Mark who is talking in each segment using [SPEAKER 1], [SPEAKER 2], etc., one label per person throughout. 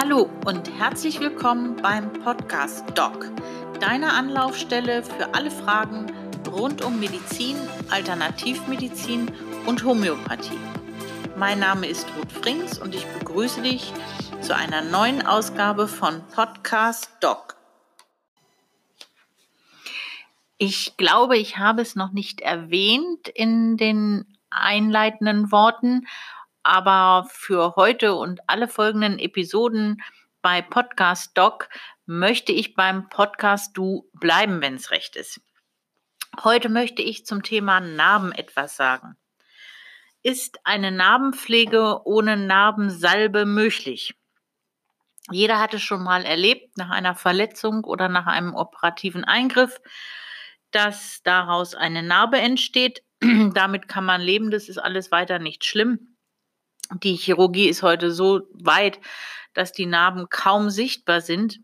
[SPEAKER 1] Hallo und herzlich willkommen beim Podcast Doc, deiner Anlaufstelle für alle Fragen rund um Medizin, Alternativmedizin und Homöopathie. Mein Name ist Ruth Frings und ich begrüße dich zu einer neuen Ausgabe von Podcast Doc. Ich glaube, ich habe es noch nicht erwähnt in den einleitenden Worten aber für heute und alle folgenden Episoden bei Podcast Doc möchte ich beim Podcast Du bleiben, wenn es recht ist. Heute möchte ich zum Thema Narben etwas sagen. Ist eine Narbenpflege ohne Narbensalbe möglich? Jeder hat es schon mal erlebt, nach einer Verletzung oder nach einem operativen Eingriff, dass daraus eine Narbe entsteht. Damit kann man leben, das ist alles weiter nicht schlimm. Die Chirurgie ist heute so weit, dass die Narben kaum sichtbar sind.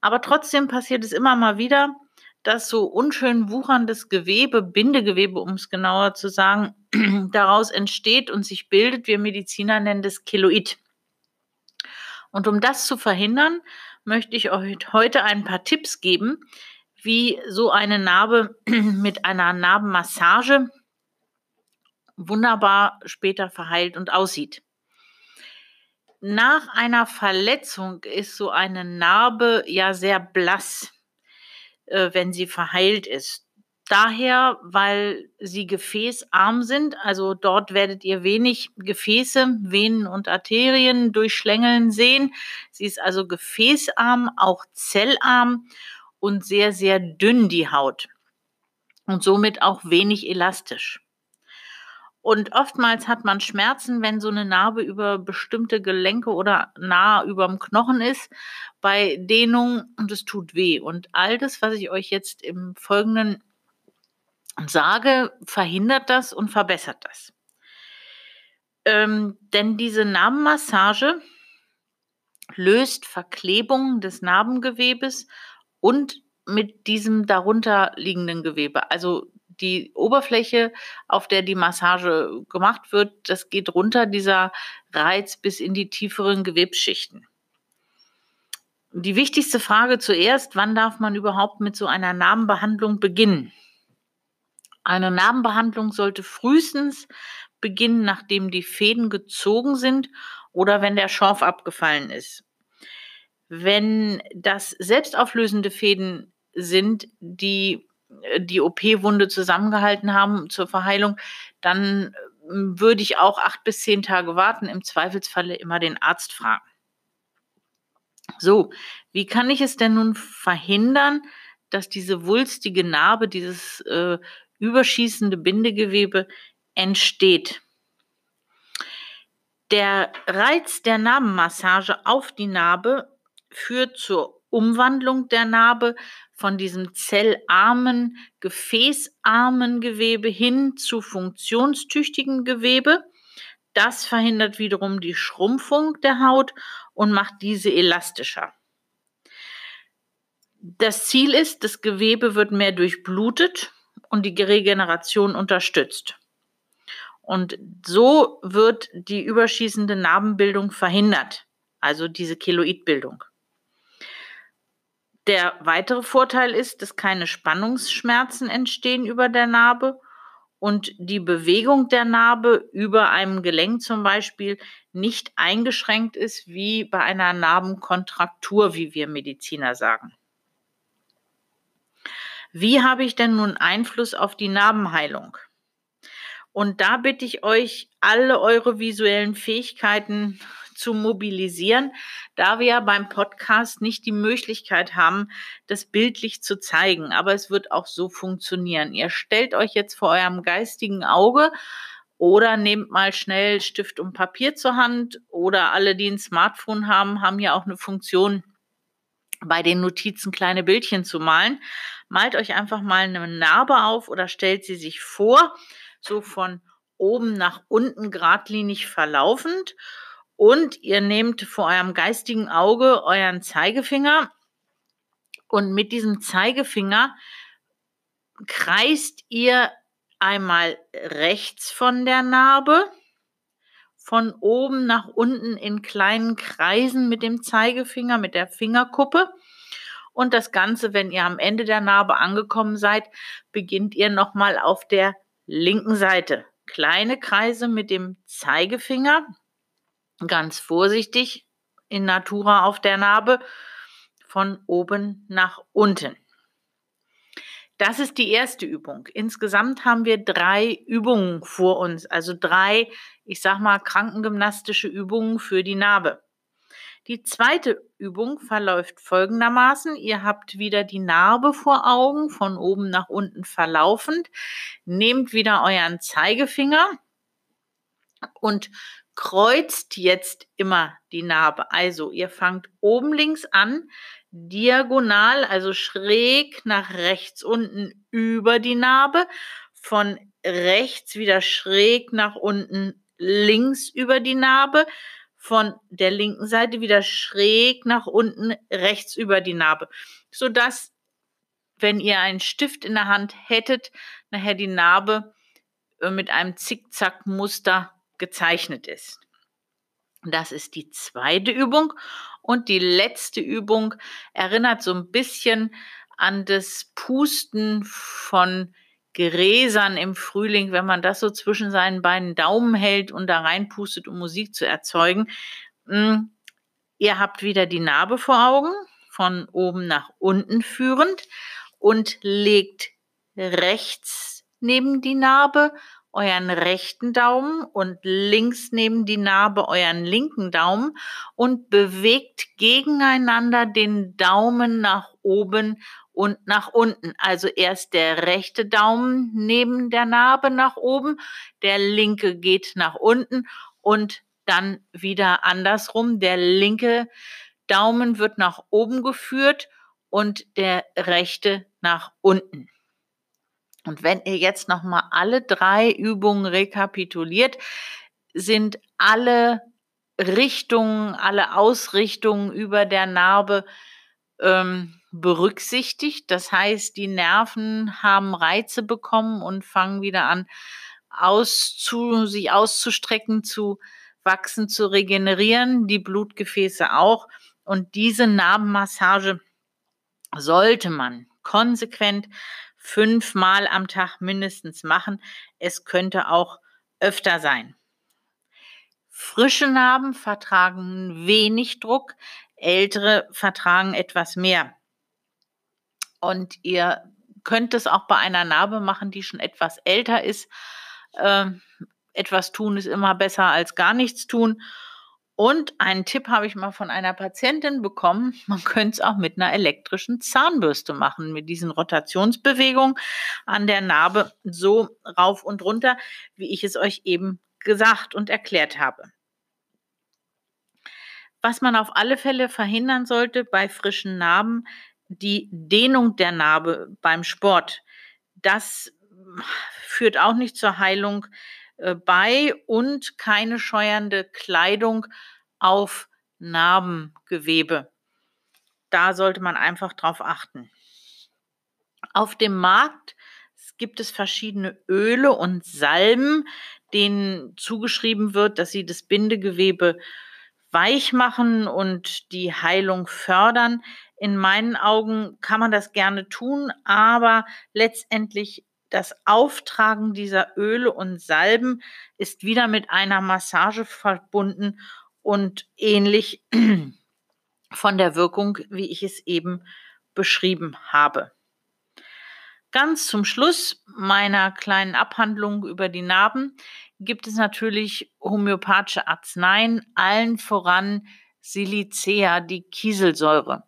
[SPEAKER 1] Aber trotzdem passiert es immer mal wieder, dass so unschön wucherndes Gewebe, Bindegewebe, um es genauer zu sagen, daraus entsteht und sich bildet. Wir Mediziner nennen das Keloid. Und um das zu verhindern, möchte ich euch heute ein paar Tipps geben, wie so eine Narbe mit einer Narbenmassage wunderbar später verheilt und aussieht. Nach einer Verletzung ist so eine Narbe ja sehr blass, äh, wenn sie verheilt ist. Daher, weil sie gefäßarm sind, also dort werdet ihr wenig Gefäße, Venen und Arterien durchschlängeln sehen. Sie ist also gefäßarm, auch zellarm und sehr, sehr dünn die Haut und somit auch wenig elastisch. Und oftmals hat man Schmerzen, wenn so eine Narbe über bestimmte Gelenke oder nah über dem Knochen ist, bei Dehnung und es tut weh. Und all das, was ich euch jetzt im Folgenden sage, verhindert das und verbessert das. Ähm, denn diese Narbenmassage löst Verklebung des Narbengewebes und mit diesem darunter liegenden Gewebe. Also die Oberfläche, auf der die Massage gemacht wird, das geht runter, dieser Reiz bis in die tieferen Gewebsschichten. Die wichtigste Frage zuerst, wann darf man überhaupt mit so einer Narbenbehandlung beginnen? Eine Narbenbehandlung sollte frühestens beginnen, nachdem die Fäden gezogen sind oder wenn der Schorf abgefallen ist. Wenn das selbstauflösende Fäden sind, die die OP-Wunde zusammengehalten haben zur Verheilung, dann ähm, würde ich auch acht bis zehn Tage warten, im Zweifelsfalle immer den Arzt fragen. So, wie kann ich es denn nun verhindern, dass diese wulstige Narbe, dieses äh, überschießende Bindegewebe entsteht? Der Reiz der Narbenmassage auf die Narbe führt zur Umwandlung der Narbe von diesem zellarmen, gefäßarmen Gewebe hin zu funktionstüchtigen Gewebe. Das verhindert wiederum die Schrumpfung der Haut und macht diese elastischer. Das Ziel ist, das Gewebe wird mehr durchblutet und die Regeneration unterstützt. Und so wird die überschießende Narbenbildung verhindert, also diese Keloidbildung. Der weitere Vorteil ist, dass keine Spannungsschmerzen entstehen über der Narbe und die Bewegung der Narbe über einem Gelenk zum Beispiel nicht eingeschränkt ist wie bei einer Narbenkontraktur, wie wir Mediziner sagen. Wie habe ich denn nun Einfluss auf die Narbenheilung? Und da bitte ich euch, alle eure visuellen Fähigkeiten zu mobilisieren, da wir beim Podcast nicht die Möglichkeit haben, das bildlich zu zeigen. Aber es wird auch so funktionieren. Ihr stellt euch jetzt vor eurem geistigen Auge oder nehmt mal schnell Stift und Papier zur Hand oder alle, die ein Smartphone haben, haben ja auch eine Funktion, bei den Notizen kleine Bildchen zu malen. Malt euch einfach mal eine Narbe auf oder stellt sie sich vor, so von oben nach unten geradlinig verlaufend und ihr nehmt vor eurem geistigen Auge euren Zeigefinger und mit diesem Zeigefinger kreist ihr einmal rechts von der Narbe, von oben nach unten in kleinen Kreisen mit dem Zeigefinger, mit der Fingerkuppe. Und das Ganze, wenn ihr am Ende der Narbe angekommen seid, beginnt ihr nochmal auf der linken Seite. Kleine Kreise mit dem Zeigefinger, ganz vorsichtig in Natura auf der Narbe, von oben nach unten. Das ist die erste Übung. Insgesamt haben wir drei Übungen vor uns, also drei, ich sag mal, krankengymnastische Übungen für die Narbe. Die zweite Übung verläuft folgendermaßen. Ihr habt wieder die Narbe vor Augen, von oben nach unten verlaufend. Nehmt wieder euren Zeigefinger und kreuzt jetzt immer die Narbe. Also ihr fangt oben links an, diagonal, also schräg nach rechts unten über die Narbe, von rechts wieder schräg nach unten links über die Narbe, von der linken Seite wieder schräg nach unten rechts über die Narbe, sodass, wenn ihr einen Stift in der Hand hättet, nachher die Narbe äh, mit einem Zickzackmuster gezeichnet ist. Das ist die zweite Übung. Und die letzte Übung erinnert so ein bisschen an das Pusten von Gräsern im Frühling, wenn man das so zwischen seinen beiden Daumen hält und da reinpustet, um Musik zu erzeugen. Hm, ihr habt wieder die Narbe vor Augen, von oben nach unten führend und legt rechts neben die Narbe euren rechten Daumen und links neben die Narbe euren linken Daumen und bewegt gegeneinander den Daumen nach oben und nach unten. Also erst der rechte Daumen neben der Narbe nach oben, der linke geht nach unten und dann wieder andersrum. Der linke Daumen wird nach oben geführt und der rechte nach unten. Und wenn ihr jetzt nochmal alle drei Übungen rekapituliert, sind alle Richtungen, alle Ausrichtungen über der Narbe ähm, berücksichtigt. Das heißt, die Nerven haben Reize bekommen und fangen wieder an, auszu, sich auszustrecken, zu wachsen, zu regenerieren, die Blutgefäße auch. Und diese Narbenmassage sollte man konsequent fünfmal am Tag mindestens machen. Es könnte auch öfter sein. Frische Narben vertragen wenig Druck, ältere vertragen etwas mehr. Und ihr könnt es auch bei einer Narbe machen, die schon etwas älter ist. Ähm, etwas tun ist immer besser als gar nichts tun. Und einen Tipp habe ich mal von einer Patientin bekommen. Man könnte es auch mit einer elektrischen Zahnbürste machen, mit diesen Rotationsbewegungen an der Narbe so rauf und runter, wie ich es euch eben gesagt und erklärt habe. Was man auf alle Fälle verhindern sollte bei frischen Narben, die Dehnung der Narbe beim Sport. Das führt auch nicht zur Heilung äh, bei und keine scheuernde Kleidung auf Narbengewebe. Da sollte man einfach drauf achten. Auf dem Markt gibt es verschiedene Öle und Salben, denen zugeschrieben wird, dass sie das Bindegewebe weich machen und die Heilung fördern. In meinen Augen kann man das gerne tun, aber letztendlich das Auftragen dieser Öle und Salben ist wieder mit einer Massage verbunden und ähnlich von der Wirkung, wie ich es eben beschrieben habe. Ganz zum Schluss meiner kleinen Abhandlung über die Narben gibt es natürlich homöopathische Arzneien, allen voran Silicea, die Kieselsäure.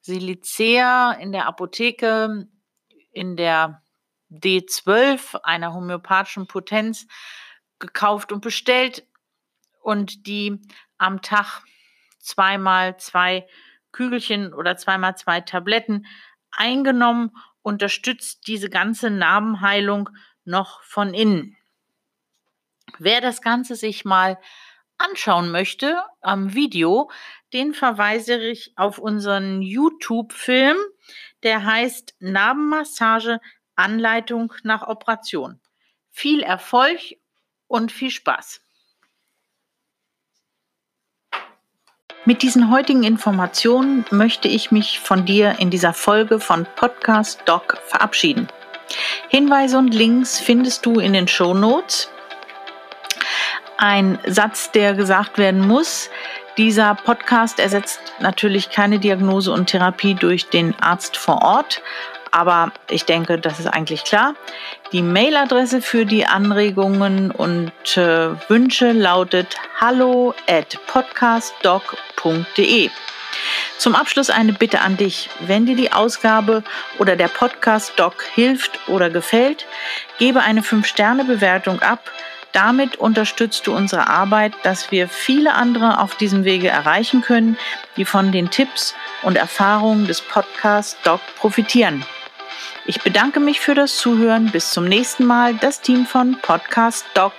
[SPEAKER 1] Silicea in der Apotheke, in der D12 einer homöopathischen Potenz gekauft und bestellt und die am Tag zweimal zwei Kügelchen oder zweimal zwei Tabletten eingenommen, unterstützt diese ganze Narbenheilung noch von innen. Wer das Ganze sich mal anschauen möchte am Video, den verweise ich auf unseren YouTube-Film, der heißt Narbenmassage Anleitung nach Operation. Viel Erfolg und viel Spaß! Mit diesen heutigen Informationen möchte ich mich von dir in dieser Folge von Podcast Doc verabschieden. Hinweise und Links findest du in den Show Notes. Ein Satz, der gesagt werden muss. Dieser Podcast ersetzt natürlich keine Diagnose und Therapie durch den Arzt vor Ort, aber ich denke, das ist eigentlich klar. Die Mailadresse für die Anregungen und äh, Wünsche lautet hallo at podcastdoc.de. Zum Abschluss eine Bitte an dich. Wenn dir die Ausgabe oder der Podcast Doc hilft oder gefällt, gebe eine 5-Sterne-Bewertung ab. Damit unterstützt du unsere Arbeit, dass wir viele andere auf diesem Wege erreichen können, die von den Tipps und Erfahrungen des Podcast Doc profitieren. Ich bedanke mich für das Zuhören. Bis zum nächsten Mal. Das Team von Podcast Doc.